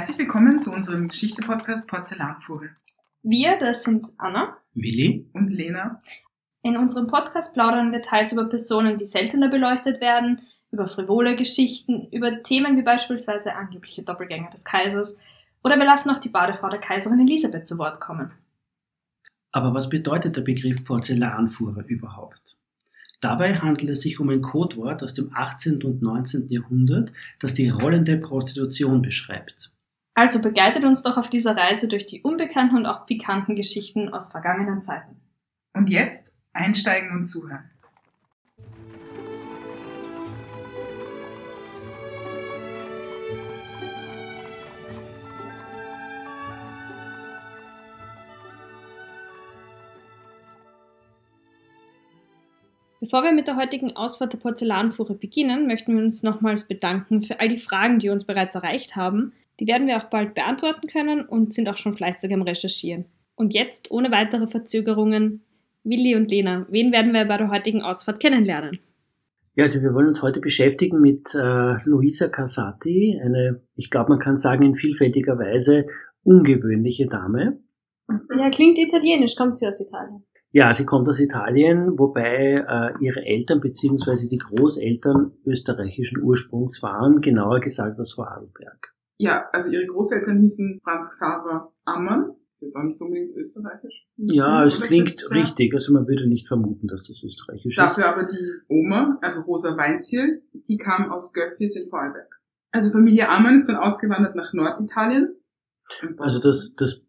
Herzlich willkommen zu unserem Geschichte-Podcast Porzellanvogel. Wir, das sind Anna Willi und Lena. In unserem Podcast plaudern wir teils über Personen, die seltener beleuchtet werden, über frivole Geschichten, über Themen wie beispielsweise angebliche Doppelgänger des Kaisers oder wir lassen auch die Badefrau der Kaiserin Elisabeth zu Wort kommen. Aber was bedeutet der Begriff Porzellanfuhrer überhaupt? Dabei handelt es sich um ein Codewort aus dem 18. und 19. Jahrhundert, das die rollende Prostitution beschreibt. Also begleitet uns doch auf dieser Reise durch die unbekannten und auch pikanten Geschichten aus vergangenen Zeiten. Und jetzt einsteigen und zuhören. Bevor wir mit der heutigen Ausfahrt der Porzellanfuhre beginnen, möchten wir uns nochmals bedanken für all die Fragen, die uns bereits erreicht haben. Die werden wir auch bald beantworten können und sind auch schon fleißig am Recherchieren. Und jetzt, ohne weitere Verzögerungen, Willi und Lena, wen werden wir bei der heutigen Ausfahrt kennenlernen? Ja, also wir wollen uns heute beschäftigen mit äh, Luisa Casati, eine, ich glaube, man kann sagen, in vielfältiger Weise ungewöhnliche Dame. Ja, klingt italienisch, kommt sie aus Italien. Ja, sie kommt aus Italien, wobei äh, ihre Eltern bzw. die Großeltern österreichischen Ursprungs waren, genauer gesagt aus Vorarlberg. Ja, also ihre Großeltern hießen Franz Xaver Ammann. Ist jetzt auch nicht so unbedingt österreichisch. Ja, es klingt richtig. Also man würde nicht vermuten, dass das österreichisch Dafür ist. aber die Oma, also Rosa Weinziel, die kam aus Göffis in Vorarlberg. Also Familie Ammann ist dann ausgewandert nach Norditalien. Also das, das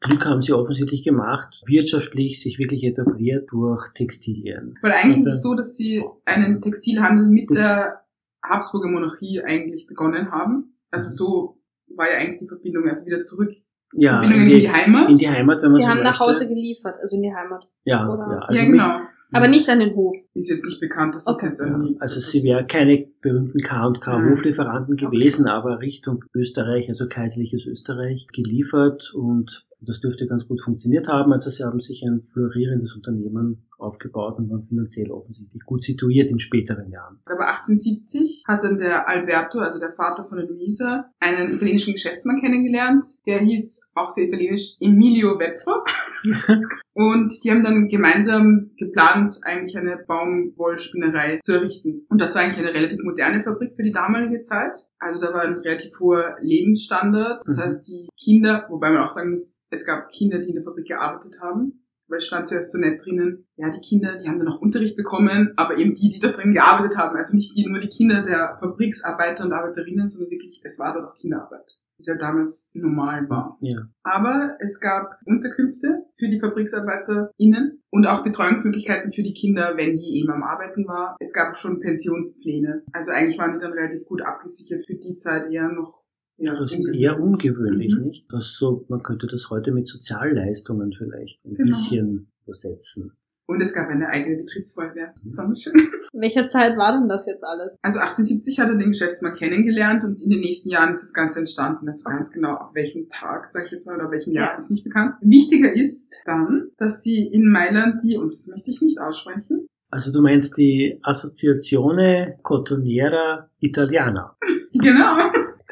Glück haben sie offensichtlich gemacht, wirtschaftlich sich wirklich etabliert durch Textilien. Weil eigentlich ist es so, dass sie einen Textilhandel mit der Habsburger Monarchie eigentlich begonnen haben. Also so war ja eigentlich die Verbindung, also wieder zurück. Ja, Verbindung in die Heimat. In die Heimat, wenn man Sie so haben nach möchte. Hause geliefert, also in die Heimat. Ja, oder- ja, also ja, mit- genau. Aber nicht an den Hof. Ist jetzt nicht bekannt, dass das Okay. jetzt Ja, irgendwie... also sie wäre keine berühmten K&K Mhm. Hoflieferanten gewesen, aber Richtung Österreich, also kaiserliches Österreich, geliefert und das dürfte ganz gut funktioniert haben. Also sie haben sich ein florierendes Unternehmen aufgebaut und waren finanziell offensichtlich gut situiert in späteren Jahren. Aber 1870 hat dann der Alberto, also der Vater von der Luisa, einen italienischen Geschäftsmann kennengelernt. Der hieß auch sehr italienisch Emilio Wepfer. Und die haben dann gemeinsam geplant, eigentlich eine Baumwollspinnerei zu errichten. Und das war eigentlich eine relativ moderne Fabrik für die damalige Zeit. Also da war ein relativ hoher Lebensstandard. Das Mhm. heißt, die Kinder, wobei man auch sagen muss, es gab Kinder, die in der Fabrik gearbeitet haben. Weil es stand zuerst so nett drinnen, ja, die Kinder, die haben dann auch Unterricht bekommen, aber eben die, die da drin gearbeitet haben. Also nicht die, nur die Kinder der Fabriksarbeiter und Arbeiterinnen, sondern wirklich, es war dort auch Kinderarbeit. Die ja damals normal war. Ja. Aber es gab Unterkünfte für die FabriksarbeiterInnen und auch Betreuungsmöglichkeiten für die Kinder, wenn die eben am Arbeiten war. Es gab schon Pensionspläne. Also eigentlich waren die dann relativ gut abgesichert für die Zeit eher noch. Ja, Das ist eher ungewöhnlich, Mhm. nicht? Das so, man könnte das heute mit Sozialleistungen vielleicht ein Genau. bisschen übersetzen. Und es gab eine eigene Betriebsfeuerwehr. Besonders schön. In welcher Zeit war denn das jetzt alles? Also 1870 hat er den Geschäftsmann kennengelernt und in den nächsten Jahren ist das Ganze entstanden. Also ganz genau auf welchem Tag, sag ich jetzt mal, oder welchem Jahr, Ja. ist nicht bekannt. Wichtiger ist dann, dass sie in Mailand die, und das möchte ich nicht aussprechen, Also du meinst die Associazione Cotoniera Italiana. genau,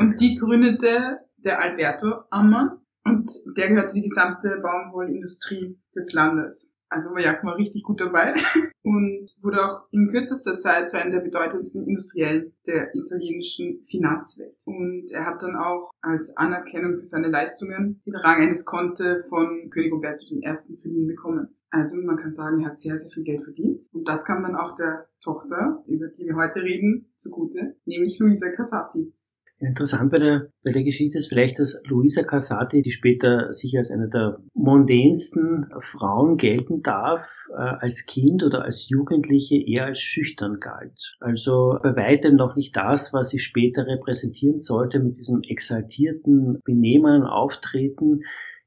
und die gründete der Alberto Ammann und der gehörte die gesamte Baumwollindustrie des Landes. Also war Jakob mal richtig gut dabei und wurde auch in kürzester Zeit zu einem der bedeutendsten Industriellen der italienischen Finanzwelt. Und er hat dann auch als Anerkennung für seine Leistungen den Rang eines Conte von König Umberto I. verliehen bekommen. Also man kann sagen, er hat sehr, sehr viel Geld verdient. Und das kam dann auch der Tochter, über die wir heute reden, zugute, nämlich Luisa Casati. Interessant bei der, bei der Geschichte ist vielleicht, dass Luisa Casati, die später sich als eine der mondänsten Frauen gelten darf, äh, als Kind oder als Jugendliche eher als schüchtern galt. Also bei weitem noch nicht das, was sie später repräsentieren sollte mit diesem exaltierten Benehmen, Auftreten.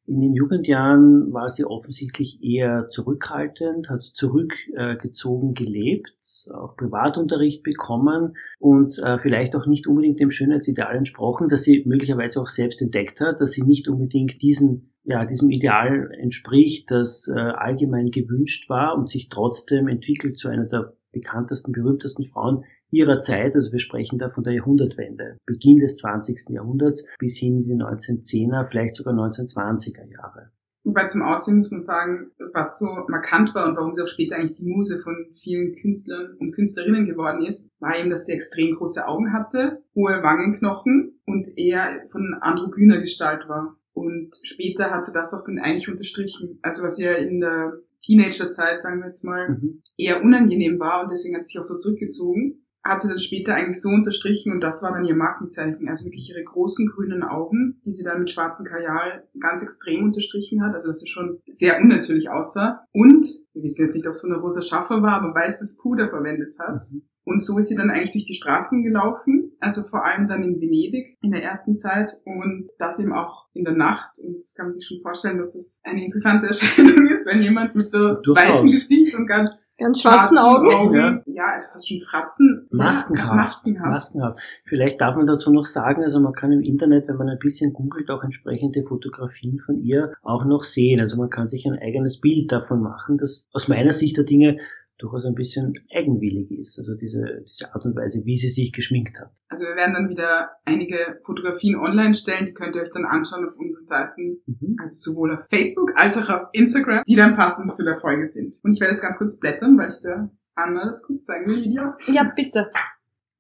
In den Jugendjahren war sie offensichtlich eher zurückhaltend, hat zurückgezogen gelebt, auch Privatunterricht bekommen und äh, vielleicht auch nicht unbedingt dem Schönheitsideal entsprochen, dass sie möglicherweise auch selbst entdeckt hat, dass sie nicht unbedingt diesen ja, diesem Ideal entspricht, das äh, allgemein gewünscht war und sich trotzdem entwickelt zu einer der bekanntesten, berühmtesten Frauen ihrer Zeit, also wir sprechen da von der Jahrhundertwende, Beginn des 20. Jahrhunderts bis hin in die 1910er, vielleicht sogar 1920er Jahre. Wobei zum Aussehen muss man sagen, was so markant war und warum sie auch später eigentlich die Muse von vielen Künstlern und Künstlerinnen geworden ist, war eben, dass sie extrem große Augen hatte, hohe Wangenknochen und eher von androgyner Gestalt war. Und später hat sie das auch dann eigentlich unterstrichen. Also was ja in der Teenagerzeit, sagen wir jetzt mal, mhm. eher unangenehm war und deswegen hat sie sich auch so zurückgezogen hat sie dann später eigentlich so unterstrichen und das war dann ihr Markenzeichen. Also wirklich ihre großen grünen Augen, die sie dann mit schwarzem Kajal ganz extrem unterstrichen hat, also dass sie schon sehr unnatürlich aussah. Und, wir wissen jetzt nicht, ob es so eine rosa Schaffer war, aber weißes Puder verwendet hat. Mhm. Und so ist sie dann eigentlich durch die Straßen gelaufen, also vor allem dann in Venedig in der ersten Zeit und das eben auch in der Nacht. Und das kann man sich schon vorstellen, dass das eine interessante Erscheinung ist, wenn jemand mit so Durchaus. weißem Gesicht und ganz, ganz schwarzen, Augen, Augen ja. ja, also fast schon Fratzen. Maskenhaft. Maskenhaft. Maskenhaft. Vielleicht darf man dazu noch sagen, also man kann im Internet, wenn man ein bisschen googelt, auch entsprechende Fotografien von ihr auch noch sehen. Also man kann sich ein eigenes Bild davon machen, das aus meiner Sicht der Dinge durchaus ein bisschen eigenwillig ist, also diese, diese Art und Weise, wie sie sich geschminkt hat. Also wir werden dann wieder einige Fotografien online stellen, die könnt ihr euch dann anschauen auf unseren Seiten, mhm. also sowohl auf Facebook als auch auf Instagram, die dann passend zu der Folge sind. Und ich werde jetzt ganz kurz blättern, weil ich der Anna das kurz zeigen will, wie die aussieht. Ja, bitte.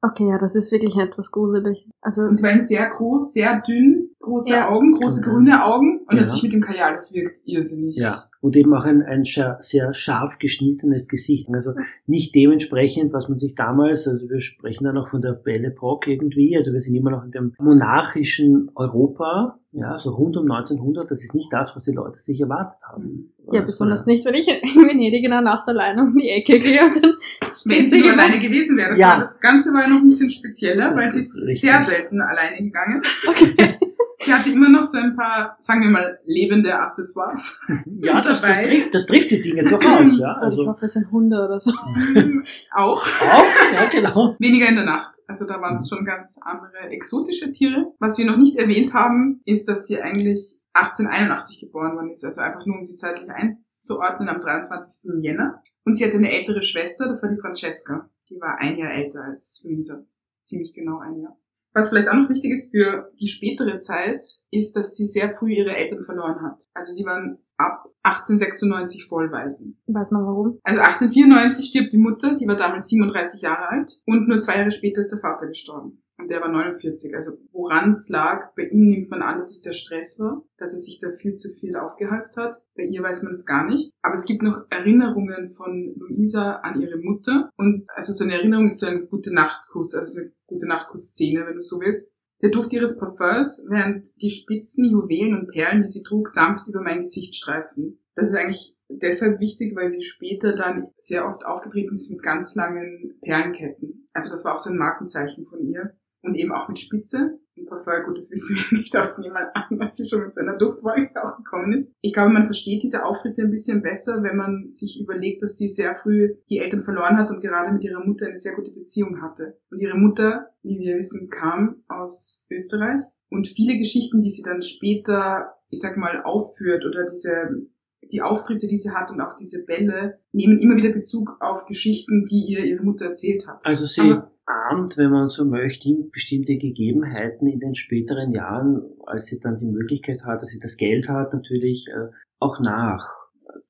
Okay, ja, das ist wirklich etwas gruselig. Also und zwar eben sehr groß, sehr dünn, große ja. Augen, große grüne Augen und ja. natürlich mit dem Kajal, das wirkt irrsinnig. Ja und eben auch ein, ein sehr scharf geschnittenes Gesicht. Also nicht dementsprechend, was man sich damals, also wir sprechen da noch von der Belle Epoque irgendwie, also wir sind immer noch in dem monarchischen Europa, ja, so rund um 1900, das ist nicht das, was die Leute sich erwartet haben. Ja, also, besonders nicht, wenn ich in Venedig in der Nacht alleine um die Ecke gehe und dann Wenn sie nur alleine gewesen wäre. Das, ja. war, das Ganze war noch ein bisschen spezieller, das weil sie ist richtig. sehr selten alleine gegangen. Okay. Sie hatte immer noch so ein paar, sagen wir mal, lebende Accessoires. Ja, das, das, trifft, das trifft die Dinge durchaus, ja. Also, ich hoffe, es sind Hunde oder so. Auch. Auch, ja, genau. Weniger in der Nacht. Also da waren es schon ganz andere exotische Tiere. Was wir noch nicht erwähnt haben, ist, dass sie eigentlich 1881 geboren worden ist. Also einfach nur, um sie zeitlich einzuordnen, am 23. Jänner. Und sie hatte eine ältere Schwester, das war die Francesca. Die war ein Jahr älter als Luisa. Ziemlich genau ein Jahr. Was vielleicht auch noch wichtig ist für die spätere Zeit, ist, dass sie sehr früh ihre Eltern verloren hat. Also sie waren ab 1896 Vollwaisen. Weiß man warum? Also 1894 stirbt die Mutter, die war damals 37 Jahre alt und nur zwei Jahre später ist der Vater gestorben. Und der war 49. Also woran es lag, bei ihm nimmt man an, dass es der Stress war, dass er sich da viel zu viel aufgehalst hat. Bei ihr weiß man es gar nicht. Aber es gibt noch Erinnerungen von Luisa an ihre Mutter. Und also so eine Erinnerung ist so ein gute Nachtkuss, also eine gute Nachtkuss-Szene, wenn du so willst. Der Duft ihres Parfums, während die Spitzen, Juwelen und Perlen, die sie trug, sanft über mein Gesicht streiften. Das ist eigentlich deshalb wichtig, weil sie später dann sehr oft aufgetreten ist mit ganz langen Perlenketten. Also das war auch so ein Markenzeichen von ihr und eben auch mit Spitze. Ein Parfum, gut, das wissen wir nicht, aber niemand an, dass sie schon mit seiner Duftwolke auch gekommen ist. Ich glaube, man versteht diese Auftritte ein bisschen besser, wenn man sich überlegt, dass sie sehr früh die Eltern verloren hat und gerade mit ihrer Mutter eine sehr gute Beziehung hatte. Und ihre Mutter, wie wir wissen, kam aus Österreich. Und viele Geschichten, die sie dann später, ich sag mal, aufführt oder diese die Auftritte, die sie hat und auch diese Bälle nehmen immer wieder Bezug auf Geschichten, die ihr ihre Mutter erzählt hat. Also sie Aber ahmt, wenn man so möchte, bestimmte Gegebenheiten in den späteren Jahren, als sie dann die Möglichkeit hat, dass sie das Geld hat, natürlich äh, auch nach.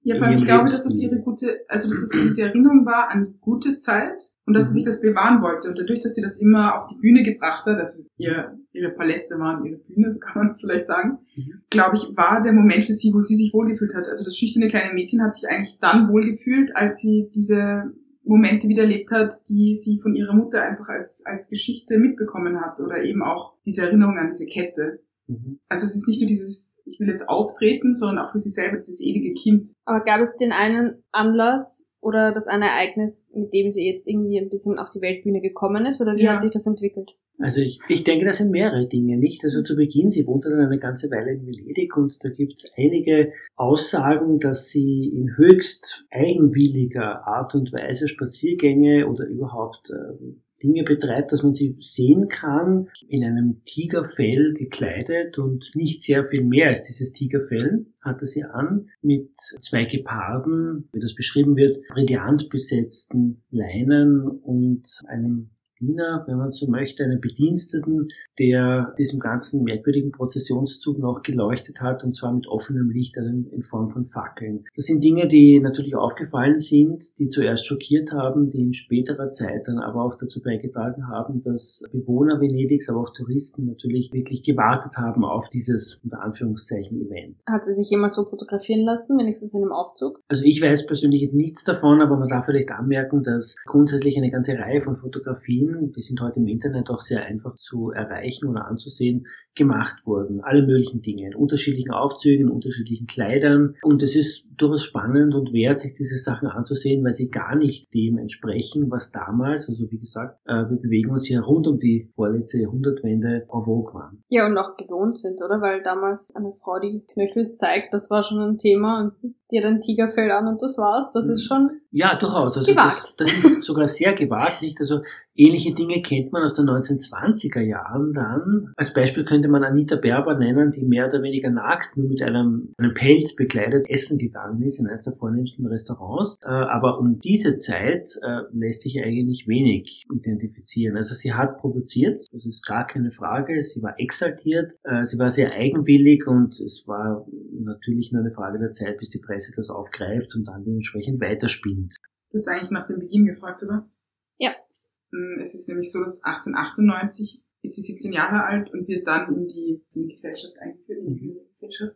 Ja, vor allem, ich glaube, dass das ihre gute, also dass es diese Erinnerung war an gute Zeit und dass mhm. sie sich das bewahren wollte. Und dadurch, dass sie das immer auf die Bühne gebracht hat, also ihr, ihre Paläste waren ihre Bühne, so kann man das vielleicht sagen, mhm. glaube ich, war der Moment für sie, wo sie sich wohlgefühlt hat. Also das schüchterne kleine Mädchen hat sich eigentlich dann wohlgefühlt, als sie diese Momente wieder erlebt hat, die sie von ihrer Mutter einfach als, als Geschichte mitbekommen hat oder eben auch diese Erinnerung an diese Kette. Mhm. Also es ist nicht nur dieses, ich will jetzt auftreten, sondern auch für sie selber dieses ewige Kind. Aber gab es den einen Anlass oder das eine Ereignis, mit dem sie jetzt irgendwie ein bisschen auf die Weltbühne gekommen ist oder wie ja. hat sich das entwickelt? Also ich, ich denke, das sind mehrere Dinge, nicht? Also zu Beginn, sie wohnte dann eine ganze Weile in Venedig und da gibt es einige Aussagen, dass sie in höchst eigenwilliger Art und Weise Spaziergänge oder überhaupt äh, Dinge betreibt, dass man sie sehen kann, in einem Tigerfell gekleidet und nicht sehr viel mehr als dieses Tigerfell hatte sie an, mit zwei Geparden, wie das beschrieben wird, brillant besetzten Leinen und einem Diener, wenn man so möchte, einen Bediensteten, der diesem ganzen merkwürdigen Prozessionszug noch geleuchtet hat, und zwar mit offenem Licht in Form von Fackeln. Das sind Dinge, die natürlich aufgefallen sind, die zuerst schockiert haben, die in späterer Zeit dann aber auch dazu beigetragen haben, dass Bewohner Venedigs, aber auch Touristen natürlich wirklich gewartet haben auf dieses, unter Anführungszeichen, Event. Hat sie sich jemand so fotografieren lassen, wenigstens in einem Aufzug? Also ich weiß persönlich nichts davon, aber man darf vielleicht anmerken, dass grundsätzlich eine ganze Reihe von Fotografien, die sind heute im Internet auch sehr einfach zu erreichen oder anzusehen, gemacht wurden. Alle möglichen Dinge, in unterschiedlichen Aufzügen, in unterschiedlichen Kleidern. Und es ist durchaus spannend und wert, sich diese Sachen anzusehen, weil sie gar nicht dem entsprechen, was damals, also wie gesagt, äh, wir bewegen uns hier rund um die vorletzte Jahrhundertwende en vogue waren. Ja, und auch gewohnt sind, oder? Weil damals eine Frau, die Knöchel zeigt, das war schon ein Thema und die hat ein Tigerfell an und das war's. Das ist schon ja, durchaus. Also gewagt. Das, das ist sogar sehr gewagt, nicht? Also Ähnliche Dinge kennt man aus den 1920er Jahren dann. Als Beispiel könnte man Anita Berber nennen, die mehr oder weniger nackt nur mit einem, einem Pelz bekleidet essen gegangen ist in eines der vornehmsten Restaurants. Äh, aber um diese Zeit äh, lässt sich eigentlich wenig identifizieren. Also sie hat provoziert, das ist gar keine Frage. Sie war exaltiert, äh, sie war sehr eigenwillig und es war natürlich nur eine Frage der Zeit, bis die Presse das aufgreift und dann dementsprechend weiterspinnt. Du hast eigentlich nach dem Beginn gefragt, oder? Ja. Hm, es ist nämlich so, dass 1898 ist sie 17 Jahre alt und wird dann in die, in die Gesellschaft eingeführt, in die mhm. Gesellschaft.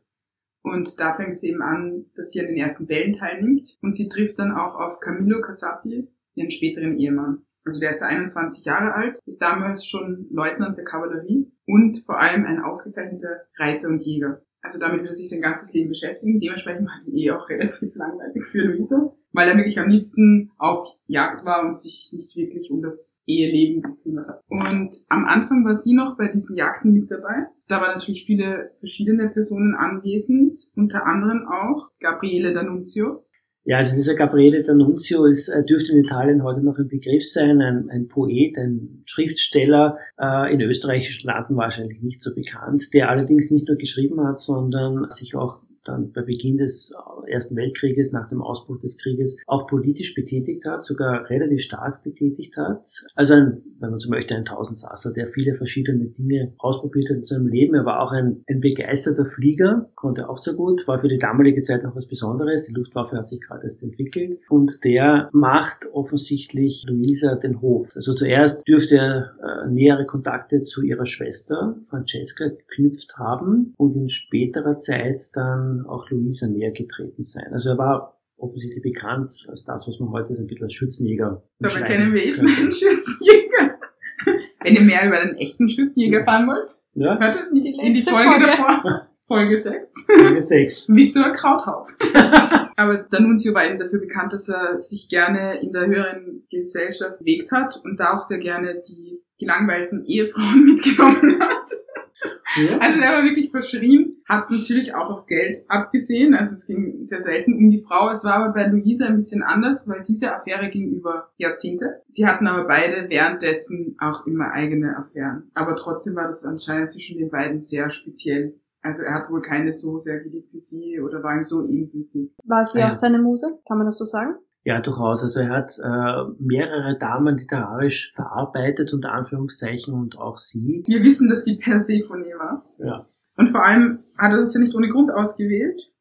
Und da fängt es eben an, dass sie an den ersten Bällen teilnimmt. Und sie trifft dann auch auf Camillo Casati, ihren späteren Ehemann. Also der ist 21 Jahre alt, ist damals schon Leutnant der Kavallerie und vor allem ein ausgezeichneter Reiter und Jäger. Also damit will er sich sein ganzes Leben beschäftigen. Dementsprechend war die Ehe auch relativ langweilig für Luisa, weil er wirklich am liebsten auf Jagd war und sich nicht wirklich um das Eheleben gekümmert hat. Und am Anfang war sie noch bei diesen Jagden mit dabei. Da waren natürlich viele verschiedene Personen anwesend, unter anderem auch Gabriele D'Annunzio, ja, also dieser Gabriele D'Annunzio ist, äh, dürfte in Italien heute noch ein Begriff sein, ein, ein Poet, ein Schriftsteller, äh, in österreichischen Landen wahrscheinlich nicht so bekannt, der allerdings nicht nur geschrieben hat, sondern sich auch dann bei Beginn des Ersten Weltkrieges, nach dem Ausbruch des Krieges, auch politisch betätigt hat, sogar relativ stark betätigt hat. Also ein, wenn man so möchte, ein Tausendsasser, der viele verschiedene Dinge ausprobiert hat in seinem Leben. Er war auch ein, ein begeisterter Flieger, konnte auch sehr gut, war für die damalige Zeit noch was Besonderes. Die Luftwaffe hat sich gerade erst entwickelt. Und der macht offensichtlich Luisa den Hof. Also zuerst dürfte er äh, nähere Kontakte zu ihrer Schwester Francesca geknüpft haben und in späterer Zeit dann auch Luisa näher getreten sein. Also er war offensichtlich bekannt als das, was man heute so ein bisschen als Schützenjäger Dabei kennen wir eben einen Schützenjäger. Wenn ihr mehr über einen echten Schützenjäger fahren wollt, ja. hört in die, in die Folge, Folge davor. Folge 6. Folge 6. Viktor Krauthauf. Aber D'Annunzio war eben dafür bekannt, dass er sich gerne in der höheren Gesellschaft bewegt hat und da auch sehr gerne die gelangweilten Ehefrauen mitgenommen hat. Ja. Also der war wirklich verschrien, hat es natürlich auch aufs Geld abgesehen, also es ging sehr selten um die Frau. Es war aber bei Luisa ein bisschen anders, weil diese Affäre ging über Jahrzehnte. Sie hatten aber beide währenddessen auch immer eigene Affären. Aber trotzdem war das anscheinend zwischen den beiden sehr speziell. Also er hat wohl keine so sehr geliebt wie sie oder war ihm so ebenbürtig. War sie ah, auch seine Muse? Kann man das so sagen? Ja, durchaus. Also er hat äh, mehrere Damen literarisch verarbeitet, unter Anführungszeichen, und auch sie. Wir wissen, dass sie Persephone war. Ja. Und vor allem hat er das ja nicht ohne Grund ausgewählt,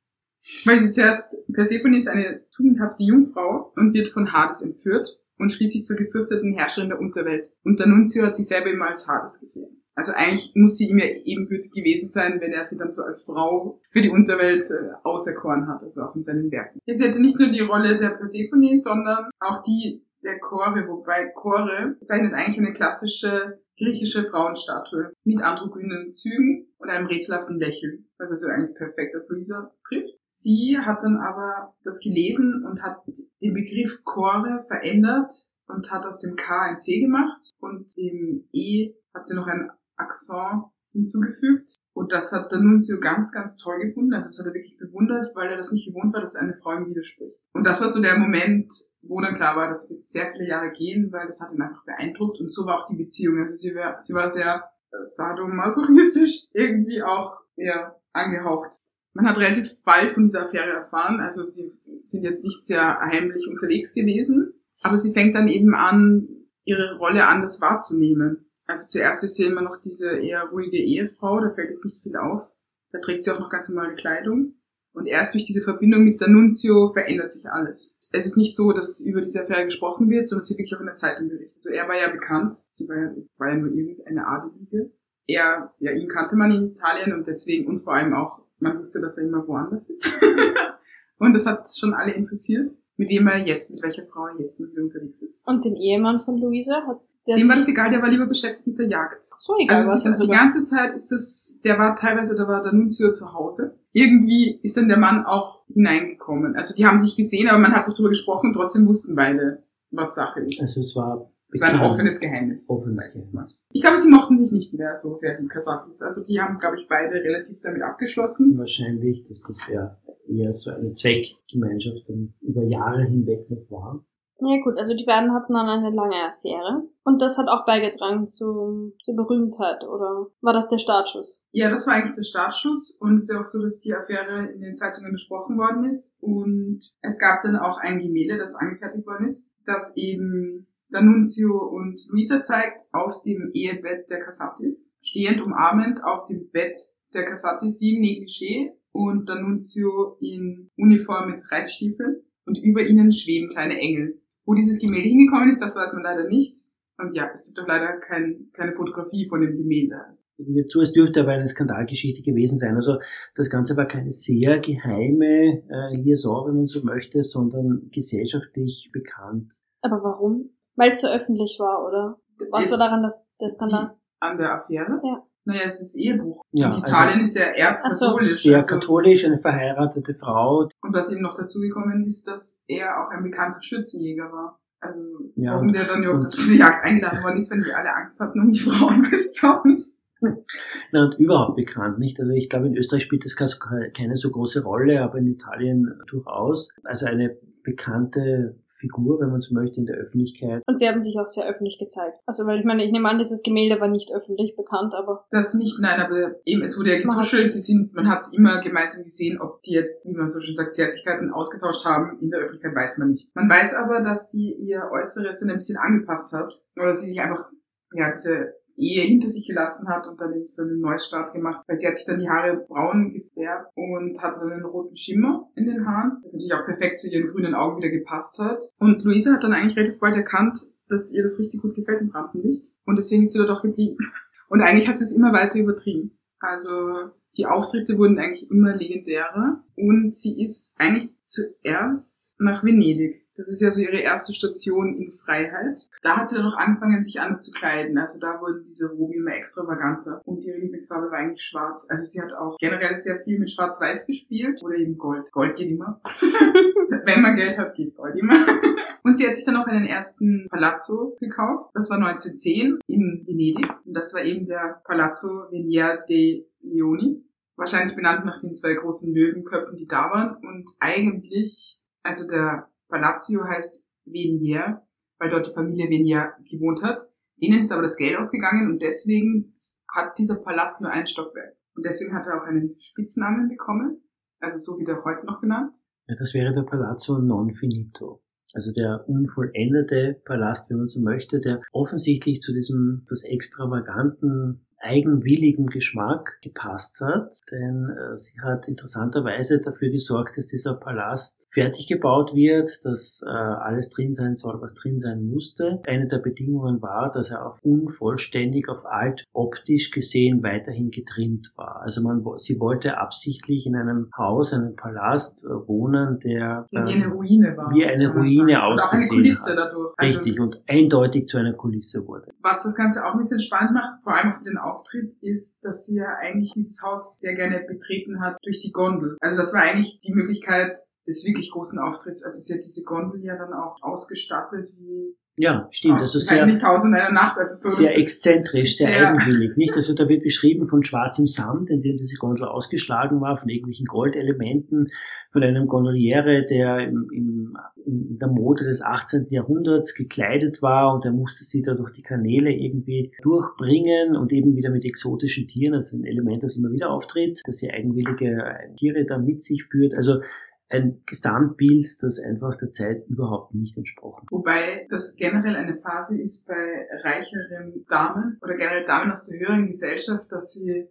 weil sie zuerst, Persephone ist eine tugendhafte Jungfrau und wird von Hades entführt und schließlich zur gefürchteten Herrscherin der Unterwelt. Und der Nunzio hat sich selber immer als Hades gesehen. Also eigentlich muss sie ihm ja ebenbürtig gewesen sein, wenn er sie dann so als Frau für die Unterwelt äh, auserkoren hat, also auch in seinen Werken. Jetzt hätte nicht nur die Rolle der Persephone, sondern auch die der Chore, wobei Chore bezeichnet eigentlich eine klassische griechische Frauenstatue mit androgynen Zügen und einem rätselhaften Lächeln, was also eigentlich perfekt auf Luisa trifft. Sie hat dann aber das gelesen und hat den Begriff Chore verändert und hat aus dem K ein C gemacht und dem E hat sie noch ein Akzent hinzugefügt. Und das hat der Nunzio ganz, ganz toll gefunden. Also das hat er wirklich bewundert, weil er das nicht gewohnt war, dass eine Frau ihm widerspricht. Und das war so der Moment, wo dann klar war, das wird sehr viele Jahre gehen, weil das hat ihn einfach beeindruckt. Und so war auch die Beziehung. Also sie war, sie war sehr sadomasochistisch irgendwie auch eher angehaucht. Man hat relativ bald von dieser Affäre erfahren. Also sie sind jetzt nicht sehr heimlich unterwegs gewesen. Aber sie fängt dann eben an, ihre Rolle anders wahrzunehmen. Also zuerst ist sie immer noch diese eher ruhige Ehefrau, da fällt jetzt nicht viel auf. Da trägt sie auch noch ganz normale Kleidung. Und erst durch diese Verbindung mit der Nunzio verändert sich alles. Es ist nicht so, dass über diese Affäre gesprochen wird, sondern sie wirklich auch in der Zeitung berichtet. Also er war ja bekannt, sie war ja, war ja nur irgendeine Adelige. Er, ja, ihn kannte man in Italien und deswegen, und vor allem auch, man wusste, dass er immer woanders ist. und das hat schon alle interessiert, mit wem er jetzt, mit welcher Frau er jetzt mit mir unterwegs ist. Und den Ehemann von Luisa hat der Dem war das egal, der war lieber beschäftigt mit der Jagd. so egal, Also ist, die ganze Zeit ist das, der war teilweise, da war der Nunzio zu Hause. Irgendwie ist dann der Mann auch hineingekommen. Also die haben sich gesehen, aber man hat nicht drüber gesprochen, trotzdem wussten beide, was Sache ist. Also es war Es war ein offenes Geheimnis. Offenes sag ich jetzt mal. Geheimnis. Ich glaube, sie mochten sich nicht mehr so sehr, die Kasatis. Also die haben, glaube ich, beide relativ damit abgeschlossen. Wahrscheinlich, dass das ja eher so eine Zweckgemeinschaft dann über Jahre hinweg noch war. Ja gut, also die beiden hatten dann eine lange Affäre. Und das hat auch beigetragen zu, zur Berühmtheit, oder war das der Startschuss? Ja, das war eigentlich der Startschuss und es ist ja auch so, dass die Affäre in den Zeitungen besprochen worden ist und es gab dann auch ein Gemälde, das angefertigt worden ist, das eben D'Annunzio und Luisa zeigt auf dem Ehebett der Cassatis, stehend umarmend auf dem Bett der Cassatis, sie im Negligé und D'Annunzio in Uniform mit Reitstiefeln und über ihnen schweben kleine Engel. Wo dieses Gemälde hingekommen ist, das weiß man leider nicht. Und ja, es gibt auch leider kein, keine Fotografie von dem Gemälde. Geben wir zu, es dürfte aber eine Skandalgeschichte gewesen sein. Also das Ganze war keine sehr geheime äh, Liaison, wenn man so möchte, sondern gesellschaftlich bekannt. Aber warum? Weil es so öffentlich war, oder? Was Jetzt- war daran das, der Skandal? An der Affäre? Ja. Naja, es ist Ehebruch. Ja, und Italien ist ja erzkatholisch. Sehr also- katholisch, eine verheiratete Frau. Und was eben noch dazugekommen ist, dass er auch ein bekannter Schützenjäger war. Also Ja, warum und- der dann überhaupt auf diese Jagd eingeladen worden ist, wenn die alle Angst hatten um die Frauen, weiß ich auch nicht. Na, und überhaupt bekannt, nicht? Also ich glaube, in Österreich spielt das keine so große Rolle, aber in Italien durchaus. Also eine bekannte Figur, wenn man so möchte, in der Öffentlichkeit. Und sie haben sich auch sehr öffentlich gezeigt. Also, weil ich meine, ich nehme an, dieses Gemälde war nicht öffentlich bekannt, aber Das nicht, nein, aber eben, es wurde ja getuschelt, sie sind, man hat es immer gemeinsam gesehen, ob die jetzt, wie man so schön sagt, Zärtlichkeiten ausgetauscht haben. In der Öffentlichkeit weiß man nicht. Man weiß aber, dass sie ihr Äußeres dann ein bisschen angepasst hat. Oder sie sich einfach, ja, diese Ehe hinter sich gelassen hat und dann eben so einen Neustart gemacht. Weil sie hat sich dann die Haare braun gefärbt und hatte dann einen roten Schimmer in den Haaren, das natürlich auch perfekt zu ihren grünen Augen wieder gepasst hat. Und Luisa hat dann eigentlich relativ bald erkannt, dass ihr das richtig gut gefällt im Rampenlicht. Und deswegen ist sie dort auch geblieben. Und eigentlich hat sie es immer weiter übertrieben. Also die Auftritte wurden eigentlich immer legendärer und sie ist eigentlich zuerst nach Venedig. Das ist ja so ihre erste Station in Freiheit. Da hat sie dann noch angefangen, sich anders zu kleiden. Also da wurden diese Roben immer extravaganter. Und ihre Lieblingsfarbe war eigentlich schwarz. Also sie hat auch generell sehr viel mit Schwarz-Weiß gespielt oder eben Gold. Gold geht immer. Wenn man Geld hat, geht Gold immer. Und sie hat sich dann auch einen ersten Palazzo gekauft. Das war 1910 in Venedig. Und das war eben der Palazzo Venier dei Leoni. Wahrscheinlich benannt nach den zwei großen Löwenköpfen, die da waren. Und eigentlich, also der Palazzo heißt Venier, weil dort die Familie Venier gewohnt hat. Denen ist aber das Geld ausgegangen und deswegen hat dieser Palast nur ein Stockwerk. Und deswegen hat er auch einen Spitznamen bekommen. Also so wird er auch heute noch genannt. Ja, das wäre der Palazzo Non Finito. Also der unvollendete Palast, wenn man so möchte, der offensichtlich zu diesem das extravaganten, eigenwilligen Geschmack gepasst hat, denn äh, sie hat interessanterweise dafür gesorgt, dass dieser Palast fertig gebaut wird, dass äh, alles drin sein soll, was drin sein musste. Eine der Bedingungen war, dass er auf unvollständig, auf alt optisch gesehen weiterhin getrimmt war. Also man, sie wollte absichtlich in einem Haus, einem Palast äh, wohnen, der Wie eine ähm, Ruine war. wie eine Ruine auch eine ausgesehen Kulisse hat. dadurch. Also richtig das- und eindeutig zu einer Kulisse wurde. Was das Ganze auch ein bisschen spannend macht, vor allem für den Auftritt, ist, dass sie ja eigentlich dieses Haus sehr gerne betreten hat durch die Gondel. Also das war eigentlich die Möglichkeit des wirklich großen Auftritts. Also sie hat diese Gondel ja dann auch ausgestattet wie Ja, stimmt. Also sehr, nicht, tausend einer Nacht. Also so sehr exzentrisch, sehr, sehr- eigenwillig, nicht? Also da wird beschrieben von schwarzem Samt, in dem diese Gondel ausgeschlagen war, von irgendwelchen Goldelementen, von einem Gondoliere, der im, im, in der Mode des 18. Jahrhunderts gekleidet war und er musste sie da durch die Kanäle irgendwie durchbringen und eben wieder mit exotischen Tieren, das ist ein Element, das immer wieder auftritt, dass sie eigenwillige Tiere da mit sich führt. Also ein Gesamtbild, das einfach der Zeit überhaupt nicht entsprochen. Wobei das generell eine Phase ist bei reicheren Damen oder generell Damen aus der höheren Gesellschaft, dass sie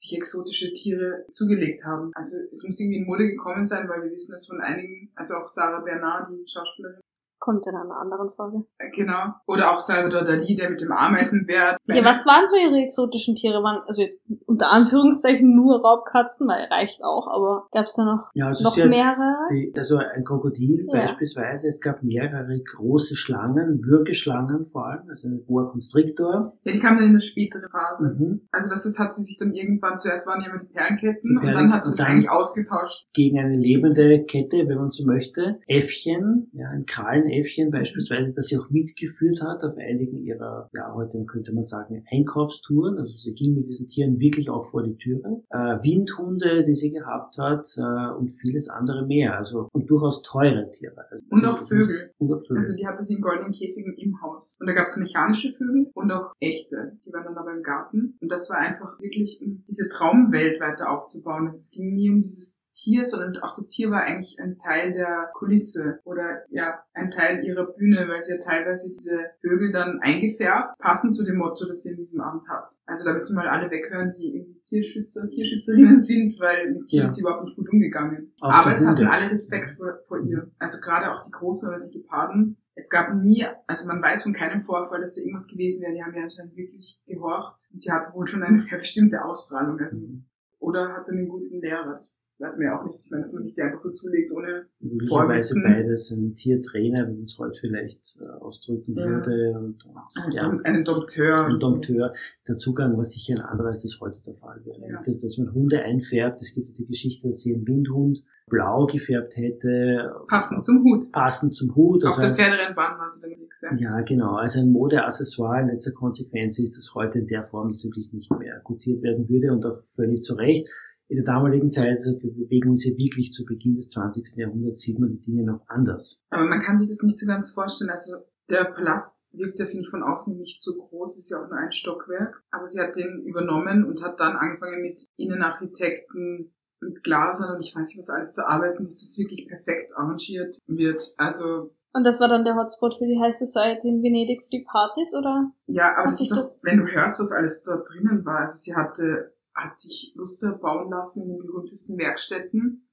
sich exotische Tiere zugelegt haben. Also es muss irgendwie in Mode gekommen sein, weil wir wissen es von einigen, also auch Sarah Bernard, die Schauspielerin, Kommt in einer anderen Folge. Genau. Oder auch Salvador Dali, der mit dem Ameisenbär. Ja, was waren so ihre exotischen Tiere? Waren, also jetzt unter Anführungszeichen nur Raubkatzen, weil reicht auch, aber gab es da noch, Ja, also noch mehrere? die, also ein Krokodil Ja. beispielsweise, es gab mehrere große Schlangen, Würgeschlangen vor allem, also eine Boa Constrictor. Ja, die kamen dann in eine spätere Phase. Mhm. Also das, das hat sie sich dann irgendwann, zuerst waren ja die Perlenketten Die und dann Perlen- hat sie dann- eigentlich ausgetauscht. Gegen eine lebende Kette, wenn man so möchte. Äffchen, ja, ein Krallenäffchen beispielsweise, das sie auch mitgeführt hat auf einigen ihrer, ja, heute könnte man sagen, Einkaufstouren. Also sie ging mit diesen Tieren wirklich auch vor die Türe. Äh, Windhunde, die sie gehabt hat äh, und vieles andere mehr. Also und durchaus teure Tiere. Also, Und auch Vögel. Und auch Vögel. Also die hatte sie in goldenen Käfigen im Haus. Und da gab es mechanische Vögel und auch echte. Die waren dann aber im Garten. Und das war einfach wirklich, um diese Traumwelt weiter aufzubauen. Also es ging nie um dieses Tier, sondern auch das Tier war eigentlich ein Teil der Kulisse oder ja, ein Teil ihrer Bühne, weil sie ja teilweise diese Vögel dann eingefärbt, passend zu dem Motto, das sie in diesem Abend hat. Also da müssen mal alle weghören, die irgendwie Tierschützer, Tierschützerinnen sind, weil mit Tieren Ja. ist sie überhaupt nicht gut umgegangen. Auch Aber es hatten alle Respekt vor, vor ihr. Also gerade auch die Großen oder die Geparden. Es gab nie, also man weiß von keinem Vorfall, dass da irgendwas gewesen wäre. Die haben ja anscheinend wirklich gehorcht. Und sie hatte wohl schon eine sehr bestimmte Ausstrahlung. Also, oder hatte einen guten Lehrer. Das weiß man ja auch nicht. Ich meine, dass man sich die einfach so zulegt, ohne Möglicherweise Vorwissen. beides ein Tiertrainer, wie man es heute vielleicht äh, ausdrücken Ja. würde. Und, und ja, und einen Dompteur. ein. Dompteur. Der Zugang war sicher ein anderer, als das heute der Fall wäre. Ja. Dass, dass man Hunde einfärbt. Es gibt die Geschichte, dass sie einen Windhund blau gefärbt hätte. Passend zum Hut. Passend zum Hut. Auf Also der Pferderennbahn war sie nichts. Ja. ja, genau. Also ein Modeaccessoire in letzter Konsequenz ist, das heute in der Form natürlich nicht mehr gutiert werden würde und auch völlig zu Recht. In der damaligen Zeit, also wir bewegen uns ja wirklich zu Beginn des 20. Jahrhunderts, sieht man die Dinge noch anders. Aber man kann sich das nicht so ganz vorstellen. Also der Palast wirkt ja, finde ich, von außen nicht so groß, ist ja auch nur ein Stockwerk. Aber sie hat den übernommen und hat dann angefangen mit Innenarchitekten, mit Glasern und ich weiß nicht was alles zu arbeiten, dass das wirklich perfekt arrangiert wird. Also Und das war dann der Hotspot für die High Society in Venedig für die Partys, oder? ja, aber das ist doch, das- wenn du hörst, was alles dort drinnen war. Also sie hatte, hat sich Luster bauen lassen in den berühmtesten Werkstätten.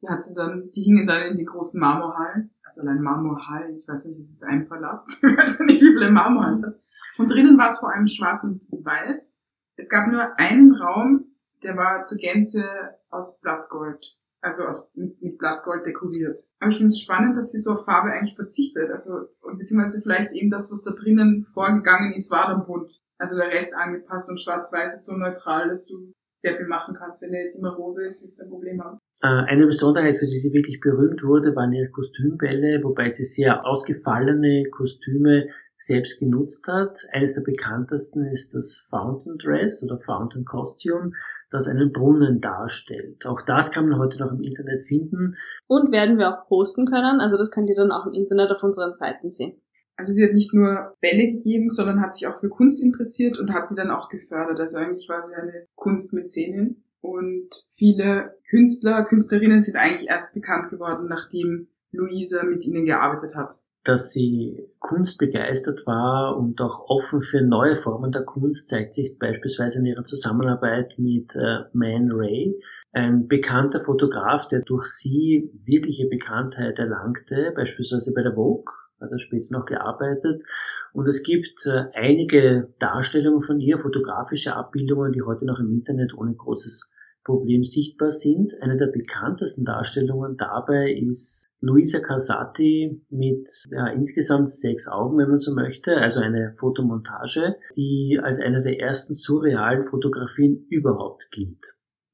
Die hat sie dann, die hingen dann in die großen Marmorhallen. Also allein Marmorhallen, ich weiß nicht, ist es ein Palast? Ich weiß nicht, wie viele Marmorhallen. Und drinnen war es vor allem schwarz und weiß. Es gab nur einen Raum, der war zur Gänze aus Blattgold. Also aus, mit, Blattgold dekoriert. Aber ich finde es spannend, dass sie so auf Farbe eigentlich verzichtet. Also, beziehungsweise vielleicht eben das, was da drinnen vorgegangen ist, war dann bunt. Also der Rest angepasst und schwarz-weiß ist so neutral, dass du sehr viel machen kannst. Wenn der jetzt immer rosa ist, ist ein Problem haben. Äh, Eine Besonderheit, für die sie wirklich berühmt wurde, waren ihre Kostümbälle, wobei sie sehr ausgefallene Kostüme selbst genutzt hat. Eines der bekanntesten ist das Fountain Dress oder Fountain Costume, das einen Brunnen darstellt. Auch das kann man heute noch im Internet finden. Und werden wir auch posten können. Also das könnt ihr dann auch im Internet auf unseren Seiten sehen. Also sie hat nicht nur Bälle gegeben, sondern hat sich auch für Kunst interessiert und hat die dann auch gefördert. Also eigentlich war sie eine Kunstmäzenin. Und viele Künstler, Künstlerinnen sind eigentlich erst bekannt geworden, nachdem Luisa mit ihnen gearbeitet hat. Dass sie kunstbegeistert war und auch offen für neue Formen der Kunst zeigt sich beispielsweise in ihrer Zusammenarbeit mit äh, Man Ray, ein bekannter Fotograf, der durch sie wirkliche Bekanntheit erlangte, beispielsweise bei der Vogue, hat er später noch gearbeitet. Und es gibt äh, einige Darstellungen von ihr, fotografische Abbildungen, die heute noch im Internet ohne großes Problem sichtbar sind. Eine der bekanntesten Darstellungen dabei ist Luisa Casati mit ja, insgesamt sechs Augen, wenn man so möchte, also eine Fotomontage, die als eine der ersten surrealen Fotografien überhaupt gilt.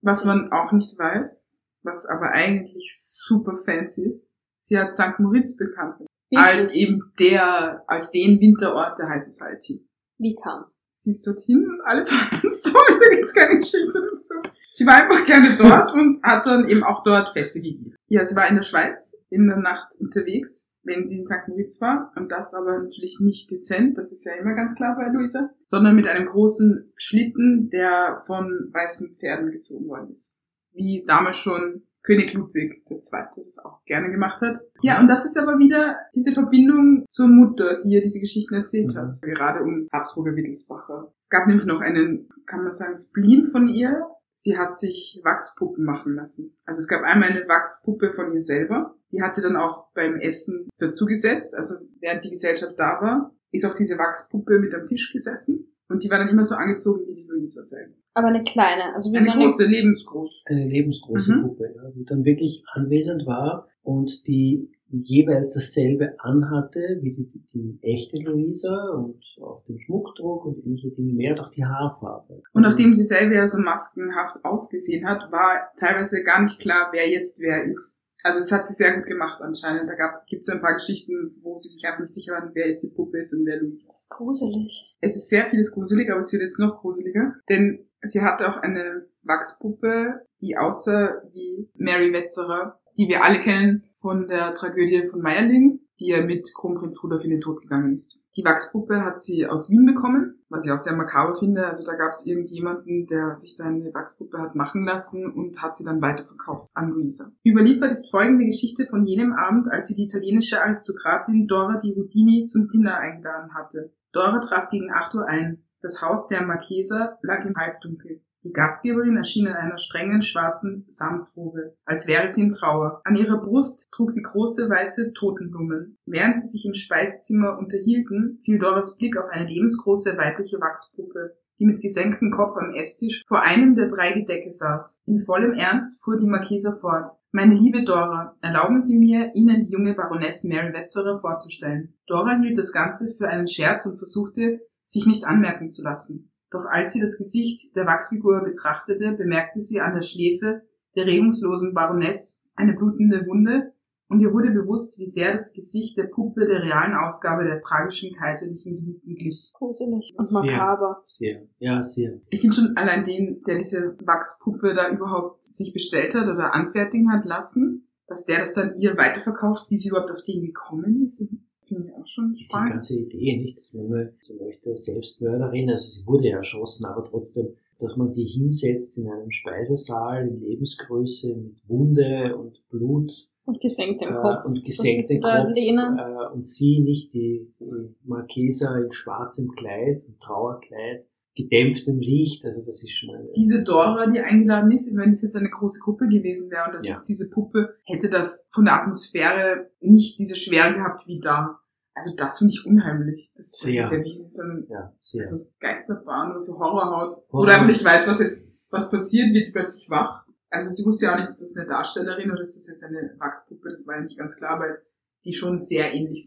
Was man auch nicht weiß, was aber eigentlich super fancy ist, sie hat St. Moritz bekannt als eben der, als den Winterort der High Society. Wie kam's? Sie ist dorthin und alle fanden es toll, da gibt's keine Geschichte dazu. Sie war einfach gerne dort und hat dann eben auch dort Feste gegeben. Ja, sie war in der Schweiz in der Nacht unterwegs, wenn sie in St. Moritz war. Und das aber natürlich nicht dezent, das ist ja immer ganz klar bei Luisa, sondern mit einem großen Schlitten, der von weißen Pferden gezogen worden ist. Wie damals schon König Ludwig II. das auch gerne gemacht hat. Ja, und das ist aber wieder diese Verbindung zur Mutter, die ihr diese Geschichten erzählt Mhm. hat. Gerade um Habsburger Wittelsbacher. Es gab nämlich noch einen, kann man sagen, Spleen von ihr. Sie hat sich Wachspuppen machen lassen. Also es gab einmal eine Wachspuppe von ihr selber. Die hat sie dann auch beim Essen dazugesetzt. Also während die Gesellschaft da war, ist auch diese Wachspuppe mit am Tisch gesessen. Und die war dann immer so angezogen wie die Luisa selber. Aber eine kleine, also wie Eine so eine große, lebensgroß. Eine lebensgroße Mhm. Puppe, ja, die dann wirklich anwesend war und die jeweils dasselbe anhatte wie die, die, die echte Luisa und auch den Schmuck trug und ähnliche Dinge mehr und auch die Haarfarbe. Und nachdem sie selber ja so maskenhaft ausgesehen hat, war teilweise gar nicht klar, wer jetzt wer ist. Also das hat sie sehr gut gemacht anscheinend. Da gibt es so ein paar Geschichten, wo sie sich einfach nicht sicher waren, wer jetzt die Puppe ist und wer Luisa. Das ist gruselig. Es ist sehr vieles gruselig, aber es wird jetzt noch gruseliger. Denn sie hatte auch eine Wachspuppe, die aussah wie Mary Wetzerer, die wir alle kennen von der Tragödie von Meierling, die ja mit Kronprinz Rudolf in den Tod gegangen ist. Die Wachspuppe hat sie aus Wien bekommen, was ich auch sehr makaber finde. Also da gab es irgendjemanden, der sich da eine Wachspuppe hat machen lassen und hat sie dann weiterverkauft an Luisa. Überliefert ist folgende Geschichte von jenem Abend, als sie die italienische Aristokratin Dora di Rudini zum Dinner eingeladen hatte. Dora traf gegen 8 Uhr ein. Das Haus der Marchesa lag im Halbdunkel. Die Gastgeberin erschien in einer strengen schwarzen Samtrobe, als wäre sie in Trauer. An ihrer Brust trug sie große weiße Totenblumen. Während sie sich im Speisezimmer unterhielten, fiel Doras Blick auf eine lebensgroße weibliche Wachspuppe, die mit gesenktem Kopf am Esstisch vor einem der drei Gedecke saß. In vollem Ernst fuhr die Marchesa fort. Meine liebe Dora, erlauben Sie mir, Ihnen die junge Baroness Mary Wetzerer vorzustellen. Dora hielt das Ganze für einen Scherz und versuchte, sich nichts anmerken zu lassen. Doch als sie das Gesicht der Wachsfigur betrachtete, bemerkte sie an der Schläfe der regungslosen Baroness eine blutende Wunde, und ihr wurde bewusst, wie sehr das Gesicht der Puppe der realen Ausgabe der tragischen kaiserlichen Geliebten glich. Gruselig und Sehr. makaber. Sehr, ja, sehr. Ich finde schon allein den, der diese Wachspuppe da überhaupt sich bestellt hat oder anfertigen hat lassen, dass der das dann ihr weiterverkauft, wie sie überhaupt auf den gekommen ist, finde ich auch schon Die spannend. ganze Idee, nicht? Dass man so möchte, Selbstmörderin, also sie wurde ja erschossen, aber trotzdem, dass man die hinsetzt in einem Speisesaal in Lebensgröße mit Wunde und Blut Und gesenkt im äh, Kopf. und Was gesenktem Kopf äh, und sie nicht die, die Marquesa in schwarzem Kleid, im Trauerkleid, gedämpftem Licht, also das ist schon eine, Diese Dora, die eingeladen ist, wenn es jetzt eine große Gruppe gewesen wäre und das Ja. jetzt diese Puppe, hätte das von der Atmosphäre nicht diese Schwere gehabt wie da. Also das finde ich unheimlich. Das, das ist ja wie so ein ja, sehr. also Geisterbahn oder so Horrorhaus, Horror. du einfach nicht weißt, was jetzt, was passiert, wird die plötzlich wach. Also sie wusste ja auch nicht, ist das eine Darstellerin oder ist das jetzt eine Wachspuppe, das war ja nicht ganz klar, weil die schon sehr ähnlich.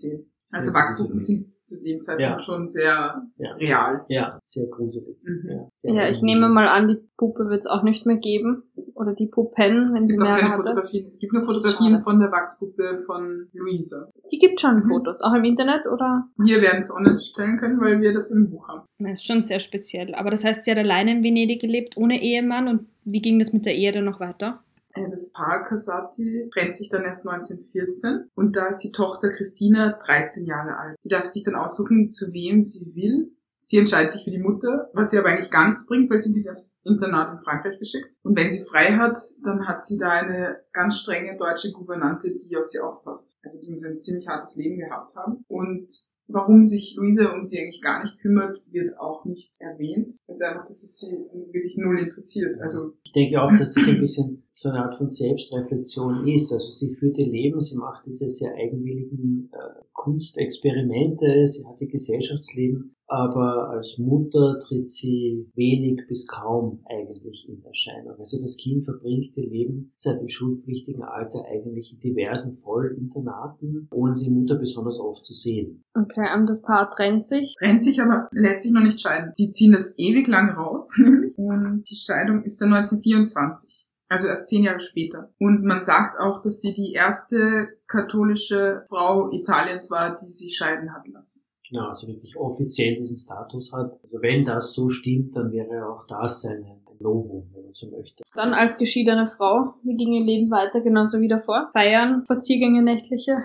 Also Sehr Wachspuppen gruselig. sind zu dem Zeitpunkt Ja. schon sehr Ja. real. Ja, sehr gruselig. Mhm. Ja, sehr Ja, ich nehme mal an, die Puppe wird es auch nicht mehr geben. Oder die Puppen, wenn Es sie gibt auch mehrere keine hatte. Fotografien. Es gibt nur Fotografien von der Wachspuppe von Luisa. Die gibt schon Mhm. Fotos, auch im Internet oder? Wir werden es online stellen können, weil wir das im Buch haben. Das ist schon sehr speziell. Aber das heißt, sie hat alleine in Venedig gelebt, ohne Ehemann. Und wie ging das mit der Ehe dann noch weiter? Äh, Das Paar Casati trennt sich dann erst 1914 und da ist die Tochter Christina 13 Jahre alt. Die darf sich dann aussuchen, zu wem sie will. Sie entscheidet sich für die Mutter, was sie aber eigentlich gar nichts bringt, weil sie wird aufs Internat in Frankreich geschickt. Und wenn sie frei hat, dann hat sie da eine ganz strenge deutsche Gouvernante, die auf sie aufpasst. Also die muss ein ziemlich hartes Leben gehabt haben. Und warum sich Luise um sie eigentlich gar nicht kümmert, wird auch nicht erwähnt. Also einfach, dass es sie wirklich null interessiert. Also Ich denke auch, dass das ein bisschen so eine Art von Selbstreflexion ist. Also sie führt ihr Leben, sie macht diese sehr eigenwilligen äh, Kunstexperimente, sie hat ihr Gesellschaftsleben, aber als Mutter tritt sie wenig bis kaum eigentlich in Erscheinung. Also das Kind verbringt ihr Leben seit dem schulpflichtigen Alter eigentlich in diversen Vollinternaten, ohne die Mutter besonders oft zu sehen. Okay, und das Paar trennt sich. trennt sich, aber lässt sich noch nicht scheiden. Die ziehen das ewig lang raus, nämlich. Und die Scheidung ist dann 1924. Also erst zehn Jahre später. Und man sagt auch, dass sie die erste katholische Frau Italiens war, die sich scheiden hat lassen. Genau, also wirklich offiziell diesen Status hat. Also wenn das so stimmt, dann wäre auch das ein ein Novum, wenn man so möchte. Dann als geschiedene Frau. Wie ging ihr Leben weiter? Genauso wie davor. Feiern, Spaziergänge nächtliche.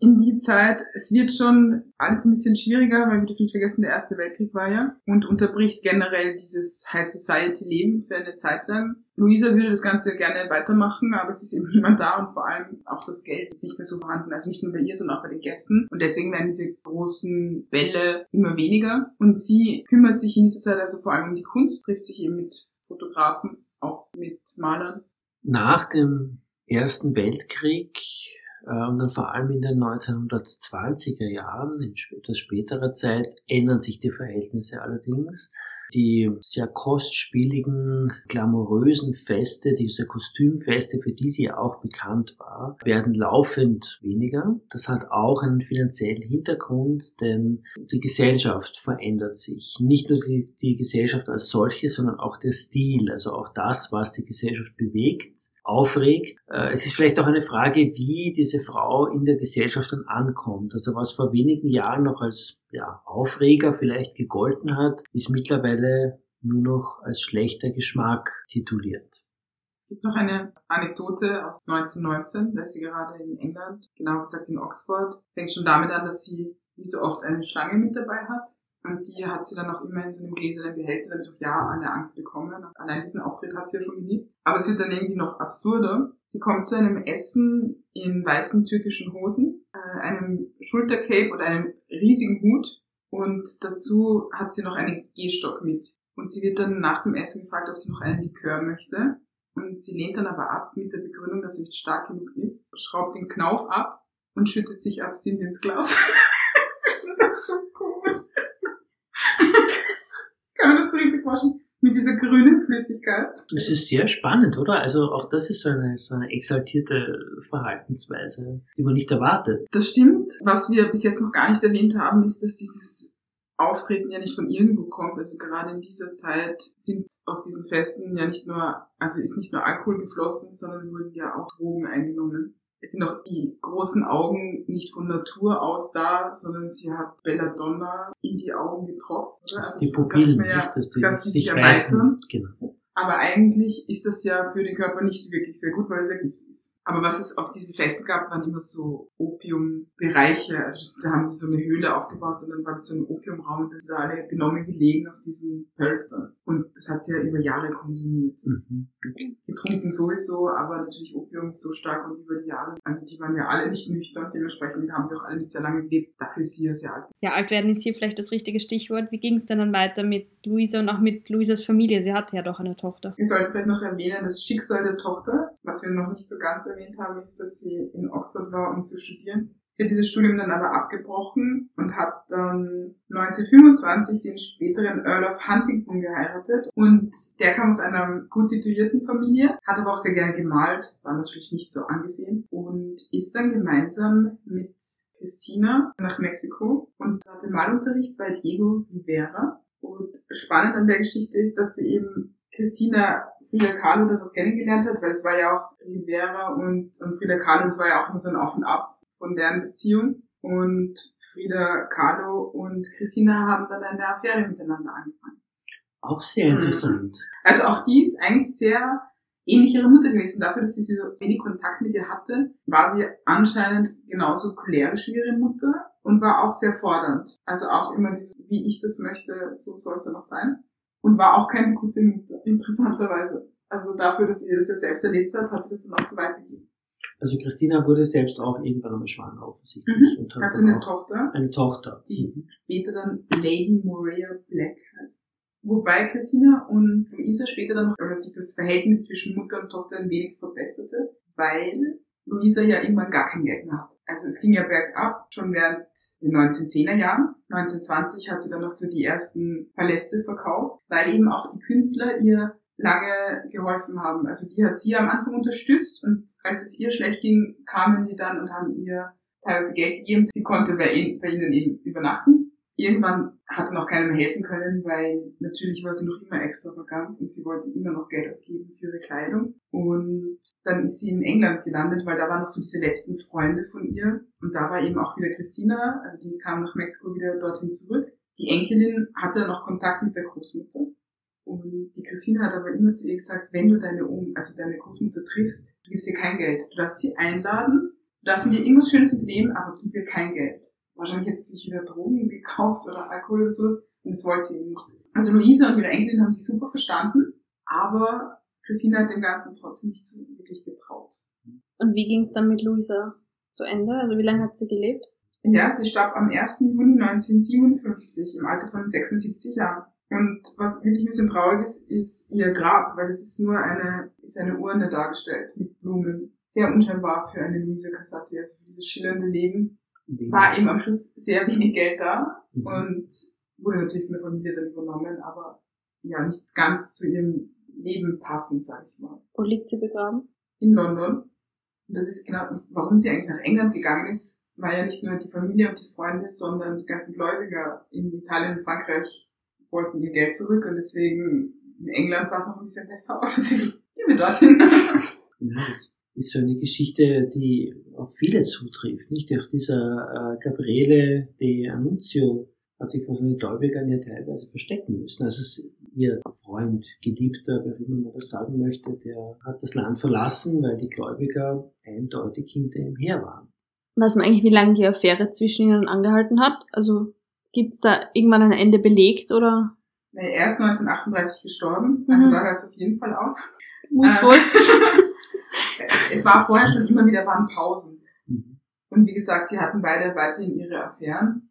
In die Zeit, es wird schon alles ein bisschen schwieriger, weil wir dürfen nicht vergessen, der Erste Weltkrieg war ja und unterbricht generell dieses High Society Leben für eine Zeit lang. Luisa würde das Ganze gerne weitermachen, aber es ist eben niemand da und vor allem auch das Geld ist nicht mehr so vorhanden. Also nicht nur bei ihr, sondern auch bei den Gästen. Und deswegen werden diese großen Bälle immer weniger. Und sie kümmert sich in dieser Zeit also vor allem um die Kunst, trifft sich eben mit Fotografen, auch mit Malern. Nach dem Ersten Weltkrieg und dann vor allem in den 1920er Jahren, in etwas späterer Zeit, ändern sich die Verhältnisse allerdings. Die sehr kostspieligen, glamourösen Feste, diese Kostümfeste, für die sie auch bekannt war, werden laufend weniger. Das hat auch einen finanziellen Hintergrund, denn die Gesellschaft verändert sich. Nicht nur die, die Gesellschaft als solche, sondern auch der Stil, also auch das, was die Gesellschaft bewegt aufregt. Äh, es ist vielleicht auch eine Frage, wie diese Frau in der Gesellschaft dann ankommt. Also was vor wenigen Jahren noch als ja, Aufreger vielleicht gegolten hat, ist mittlerweile nur noch als schlechter Geschmack tituliert. Es gibt noch eine Anekdote aus 1919, da ist sie gerade in England, genau gesagt in Oxford. Fängt schon damit an, dass sie wie so oft eine Schlange mit dabei hat und die hat sie dann auch immer in so einem gläsernen Behälter, damit auch ja alle Angst bekommen. Allein diesen Auftritt hat sie ja schon geliebt. Aber es wird dann irgendwie noch absurder. Sie kommt zu einem Essen in weißen türkischen Hosen, äh, einem Schultercape und einem riesigen Hut. Und dazu hat sie noch einen Gehstock mit. Und sie wird dann nach dem Essen gefragt, ob sie noch einen Likör möchte. Und sie lehnt dann aber ab mit der Begründung, dass sie nicht stark genug ist, schraubt den Knauf ab und schüttet sich Absinth ins Glas. das ist so cool. Kann man das so richtig dieser grünen Flüssigkeit. Das ist sehr spannend, oder? Also auch das ist so eine, so eine exaltierte Verhaltensweise, die man nicht erwartet. Das stimmt. Was wir bis jetzt noch gar nicht erwähnt haben, ist, dass dieses Auftreten ja nicht von irgendwo kommt. Also gerade in dieser Zeit sind auf diesen Festen ja nicht nur, also ist nicht nur Alkohol geflossen, sondern wurden ja auch Drogen eingenommen es sind auch die großen Augen nicht von Natur aus da, sondern sie hat Belladonna in die Augen getropft. Oder? Also die Pupillen, ja, dass die sich erweitern. Genau. Aber eigentlich ist das ja für den Körper nicht wirklich sehr gut, weil es ja giftig ist. Aber was es auf diesen Festen gab, waren immer so Opiumbereiche. Also da haben sie so eine Höhle aufgebaut und dann war das so ein Opiumraum und da sind alle benommen gelegen auf diesen Pölstern. Und das hat sie ja über Jahre konsumiert. Mhm. Getrunken sowieso, aber natürlich Opium ist so stark und über die Jahre, also die waren ja alle nicht nüchtern, dementsprechend haben sie auch alle nicht sehr lange gelebt. Dafür ist sie ja sehr alt. Ja, alt werden ist hier vielleicht das richtige Stichwort. Wie ging es denn dann weiter mit Luisa und auch mit Luisas Familie? Sie hatte ja doch eine Tochter. Wir sollten vielleicht noch erwähnen, das Schicksal der Tochter, was wir noch nicht so ganz erwähnt haben, ist, dass sie in Oxford war, um zu studieren. Sie hat dieses Studium dann aber abgebrochen und hat dann 1925 den späteren Earl of Huntington geheiratet. Und der kam aus einer gut situierten Familie, hat aber auch sehr gerne gemalt, war natürlich nicht so angesehen und ist dann gemeinsam mit Christina nach Mexiko und hatte Malunterricht bei Diego Rivera. Und spannend an der Geschichte ist, dass sie eben Christina Frida Kahlo das auch kennengelernt hat, weil es war ja auch Rivera und, und Frida Kahlo, das war ja auch immer so ein Auf und Ab von deren Beziehung. Und Frida Kahlo und Christina haben dann eine Affäre miteinander angefangen. Auch sehr interessant. Also auch die ist eigentlich sehr ähnlich ihrer Mutter gewesen. Dafür, dass sie so wenig Kontakt mit ihr hatte, war sie anscheinend genauso cholerisch wie ihre Mutter und war auch sehr fordernd. Also auch immer, wie ich das möchte, so soll es dann auch sein und war auch keine gute Mutter, interessanterweise. Also dafür, dass sie das ja selbst erlebt hat, hat sie das dann auch so weitergegeben. Also Christina wurde selbst auch irgendwann einmal schwanger offensichtlich. Mhm. Und hat also eine Tochter. Eine Tochter. Die mhm. später dann Lady Morea Black heißt. Wobei Christina und Luisa später dann noch, oder sich das Verhältnis zwischen Mutter und Tochter ein wenig verbesserte, weil Luisa ja irgendwann gar kein Geld mehr hat. Also es ging ja bergab, schon während den 1910er Jahren. 1920 hat sie dann noch so die ersten Paläste verkauft, weil eben auch die Künstler ihr lange geholfen haben. Also die hat sie am Anfang unterstützt und als es ihr schlecht ging, kamen die dann und haben ihr teilweise Geld gegeben. Sie konnte bei, ihnen eben übernachten Irgendwann hat noch keiner mehr helfen können, weil natürlich war sie noch immer extravagant und sie wollte immer noch Geld ausgeben für ihre Kleidung. Und dann ist sie in England gelandet, weil da waren noch so diese letzten Freunde von ihr. Und da war eben auch wieder Christina, also die kam nach Mexiko wieder dorthin zurück. Die Enkelin hatte noch Kontakt mit der Großmutter. Und die Christina hat aber immer zu ihr gesagt, wenn du deine, um also deine Großmutter triffst, du gibst ihr kein Geld. Du darfst sie einladen, du darfst mit ihr irgendwas Schönes unternehmen, aber gib ihr kein Geld. Wahrscheinlich sie sich wieder Drogen gekauft oder Alkohol oder sowas und das wollte sie eben nicht. Also Luisa und ihre Enkelin haben sich super verstanden, aber Christina hat dem Ganzen trotzdem nicht so wirklich getraut. Und wie ging es dann mit Luisa zu Ende? Also wie lange hat sie gelebt? Ja, sie starb am 1. Juni 1957 im Alter von 76 Jahren. Und was wirklich ein bisschen traurig ist, ist ihr Grab, weil es ist nur eine, ist eine Urne dargestellt mit Blumen. Sehr unscheinbar für eine Luisa Casati, also für dieses schillernde Leben. War eben am Schluss sehr wenig Geld da Mhm. und wurde natürlich von der Familie dann übernommen, aber ja, nicht ganz zu ihrem Leben passend, sag ich mal. Wo liegt sie begraben? In London. Und das ist genau, warum sie eigentlich nach England gegangen ist, war ja nicht nur die Familie und die Freunde, sondern die ganzen Gläubiger in Italien und Frankreich wollten ihr Geld zurück und deswegen in England sah es noch ein bisschen besser aus. Deswegen gehen wir dorthin. Das ist so eine Geschichte, die auf viele zutrifft. Nicht auch dieser äh, Gabriele de Annunzio hat sich von seinen Gläubigern ja teilweise verstecken müssen. Also es, ihr Freund, Geliebter, wer immer man das sagen möchte, der hat das Land verlassen, weil die Gläubiger eindeutig hinter ihm her waren. Weiß man eigentlich, wie lange die Affäre zwischen ihnen angehalten hat? Also gibt's da irgendwann ein Ende belegt oder er ist 1938 gestorben, also Mhm. da hört es auf jeden Fall auf. muss Ähm, wohl? es war vorher schon immer wieder waren Pausen. Mhm. Und wie gesagt, sie hatten beide weiterhin ihre Affären.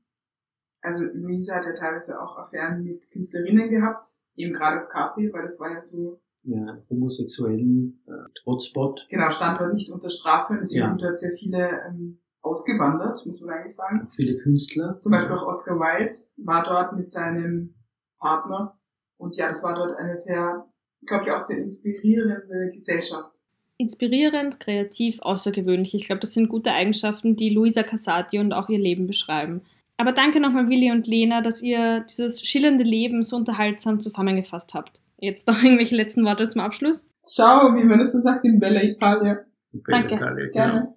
Also Luisa hat ja teilweise auch Affären mit Künstlerinnen gehabt, eben gerade auf Capri, weil das war ja so, Ja, homosexuellen äh, Hotspot. genau, stand dort nicht unter Strafe deswegen Ja. sind dort sehr viele ähm, ausgewandert, muss man eigentlich sagen. Viele Künstler. Zum Beispiel auch Oscar Wilde war dort mit seinem Partner. Und ja, das war dort eine sehr, glaube ich, auch sehr inspirierende Gesellschaft. Inspirierend, kreativ, außergewöhnlich. Ich glaube, das sind gute Eigenschaften, die Luisa Casati und auch ihr Leben beschreiben. Aber danke nochmal, Willi und Lena, dass ihr dieses schillernde Leben so unterhaltsam zusammengefasst habt. Jetzt noch irgendwelche letzten Worte zum Abschluss? Ciao, wie man das so sagt in Bella Italia. Danke. Italia, Gerne.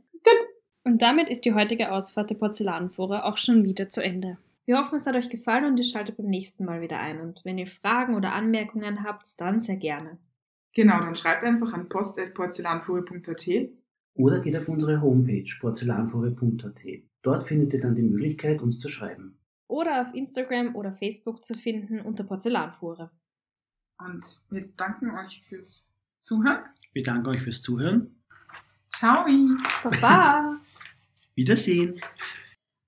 Und damit ist die heutige Ausfahrt der Porzellanfuhre auch schon wieder zu Ende. Wir hoffen, es hat euch gefallen und ihr schaltet beim nächsten Mal wieder ein. Und wenn ihr Fragen oder Anmerkungen habt, dann sehr gerne. Genau, dann schreibt einfach an post.porzellanfuhre.at. Oder geht auf unsere Homepage porzellanfuhre.at. Dort findet ihr dann die Möglichkeit, uns zu schreiben. Oder auf Instagram oder Facebook zu finden unter Porzellanfuhre. Und wir danken euch fürs Zuhören. Wir danken euch fürs Zuhören. Ciao! Baba! Wiedersehen.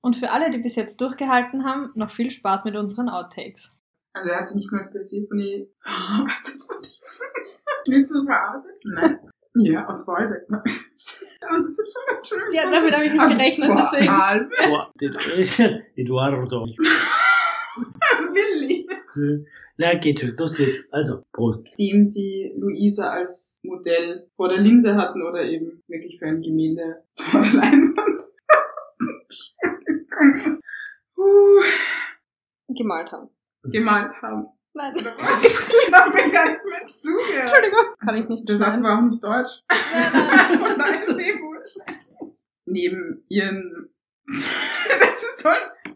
Und für alle, die bis jetzt durchgehalten haben, noch viel Spaß mit unseren Outtakes. Also er hat sie nicht nur als Persephone verarbeitet so verarbeitet? Nein. Ja, aus Freude. Das ist schon ein schönes Ja, damit habe ich nicht Also gerechnet, deswegen. Eduardo. Willi. Na, geht schon. Los geht's. Also, Prost. Dem sie Luisa als Modell vor der Linse hatten oder eben wirklich für ein Gemälde vor der Leinwand. Gemalt haben. gemalt haben. Nein. Ich hab mir gar nicht mehr zugehört. Entschuldigung. Kann ich nicht Der Satz war auch nicht deutsch. Nein, nein. Von daher ist eh. Neben ihren... das ist so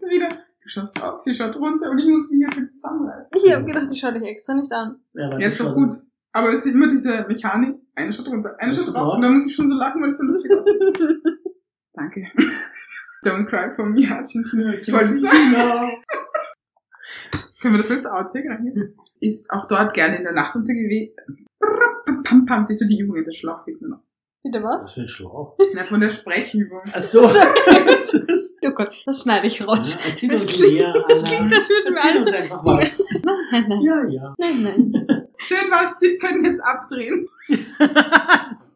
wieder... Du schaust drauf, sie schaut runter und ich muss mich jetzt zusammenreißen. Ich habe gedacht, ich schaue dich extra nicht an. Ja, Jetzt doch schon- gut. Aber es ist immer diese Mechanik. Eine schaut runter, eine Ist schaut das drauf. Und dann muss ich schon so lachen, weil es so lustig aussieht. Danke. Don't cry for me, Argentina. Ich wollte sagen. Können wir das als Outtake reingehen? Ist auch dort gerne in der Nacht unterwegs. Pam, pam, siehst du die Übung in der Schlauch fehlt mir noch. Bitte Was was? für ein Schlauch. Na, von der Sprechübung. Ach so. Oh Gott, das schneide ich raus. Ja, erzähl Das uns klingt, mehr, das klingt, als würden wir Erzähl alles einfach was. Nein, nein, Ja, ja. nein, nein. Schön was, wir können jetzt abdrehen.